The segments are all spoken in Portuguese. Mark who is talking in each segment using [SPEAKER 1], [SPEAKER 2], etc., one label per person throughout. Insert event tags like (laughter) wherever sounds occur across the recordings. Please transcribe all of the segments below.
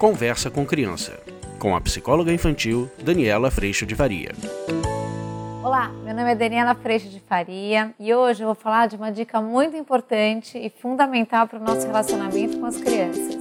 [SPEAKER 1] Conversa com Criança, com a psicóloga infantil Daniela Freixo de Faria.
[SPEAKER 2] Olá, meu nome é Daniela Freixo de Faria e hoje eu vou falar de uma dica muito importante e fundamental para o nosso relacionamento com as crianças.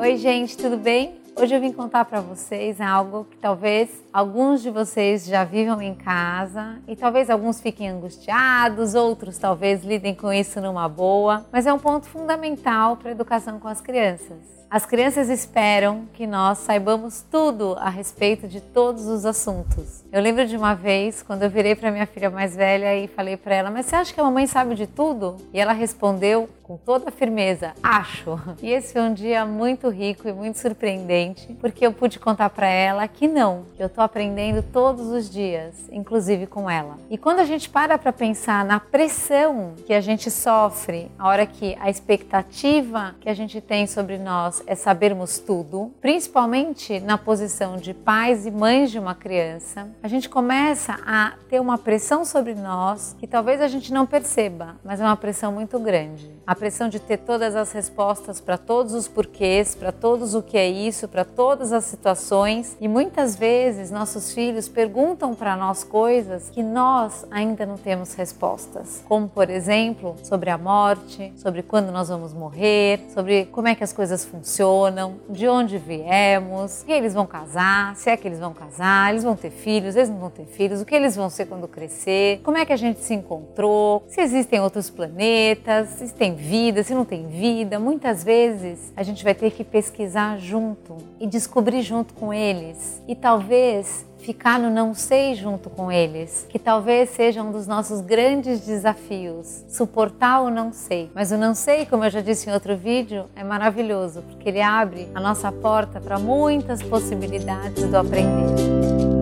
[SPEAKER 2] Oi, gente, tudo bem? Hoje eu vim contar para vocês algo que talvez alguns de vocês já vivam em casa e talvez alguns fiquem angustiados, outros talvez lidem com isso numa boa, mas é um ponto fundamental para a educação com as crianças. As crianças esperam que nós saibamos tudo a respeito de todos os assuntos. Eu lembro de uma vez, quando eu virei para minha filha mais velha e falei para ela: Mas você acha que a mamãe sabe de tudo? E ela respondeu com toda a firmeza: Acho. (laughs) E esse foi um dia muito rico e muito surpreendente, porque eu pude contar para ela que não, eu estou aprendendo todos os dias, inclusive com ela. E quando a gente para para pensar na pressão que a gente sofre, a hora que a expectativa que a gente tem sobre nós é sabermos tudo, principalmente na posição de pais e mães de uma criança, a gente começa a ter uma pressão sobre nós que talvez a gente não perceba, mas é uma pressão muito grande. A pressão de ter todas as respostas para todos os porquês, para todos o que é isso, para todas as situações, e muitas vezes nossos filhos perguntam para nós coisas que nós ainda não temos respostas, como por exemplo, sobre a morte, sobre quando nós vamos morrer, sobre como é que as coisas funcionam funcionam, de onde viemos, que eles vão casar, se é que eles vão casar, eles vão ter filhos, eles não vão ter filhos, o que eles vão ser quando crescer, como é que a gente se encontrou, se existem outros planetas, se tem vida, se não tem vida. Muitas vezes a gente vai ter que pesquisar junto e descobrir junto com eles. E talvez ficar no não sei junto com eles, que talvez seja um dos nossos grandes desafios, suportar o não sei. Mas o não sei, como eu já disse em outro vídeo, é maravilhoso, porque ele abre a nossa porta para muitas possibilidades do aprender.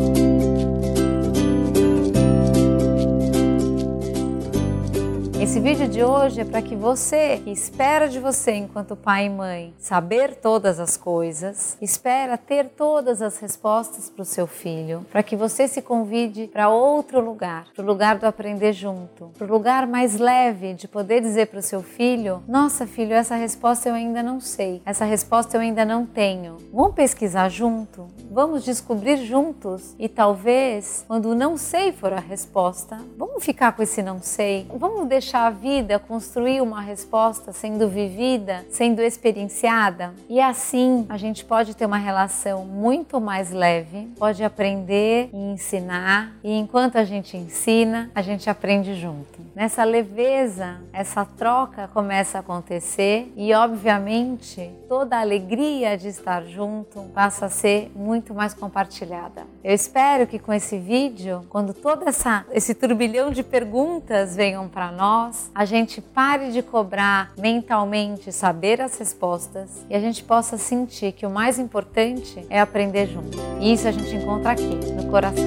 [SPEAKER 2] Esse vídeo de hoje é para que você, que espera de você enquanto pai e mãe, saber todas as coisas, espera ter todas as respostas para o seu filho, para que você se convide para outro lugar, para o lugar do aprender junto, para o lugar mais leve de poder dizer para o seu filho: Nossa, filho, essa resposta eu ainda não sei, essa resposta eu ainda não tenho. Vamos pesquisar junto, vamos descobrir juntos? E talvez, quando o não sei for a resposta, vamos ficar com esse não sei, vamos deixar deixar a vida construir uma resposta sendo vivida, sendo experienciada. E assim a gente pode ter uma relação muito mais leve, pode aprender e ensinar, e enquanto a gente ensina, a gente aprende junto. Nessa leveza, essa troca começa a acontecer e, obviamente, toda a alegria de estar junto passa a ser muito mais compartilhada. Eu espero que com esse vídeo, quando todo essa, esse turbilhão de perguntas venham para nós, nós, a gente pare de cobrar mentalmente saber as respostas e a gente possa sentir que o mais importante é aprender junto. E isso a gente encontra aqui, no coração.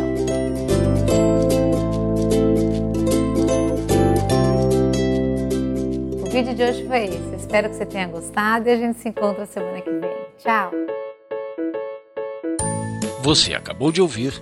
[SPEAKER 2] O vídeo de hoje foi esse. Espero que você tenha gostado e a gente se encontra semana que vem. Tchau!
[SPEAKER 1] Você acabou de ouvir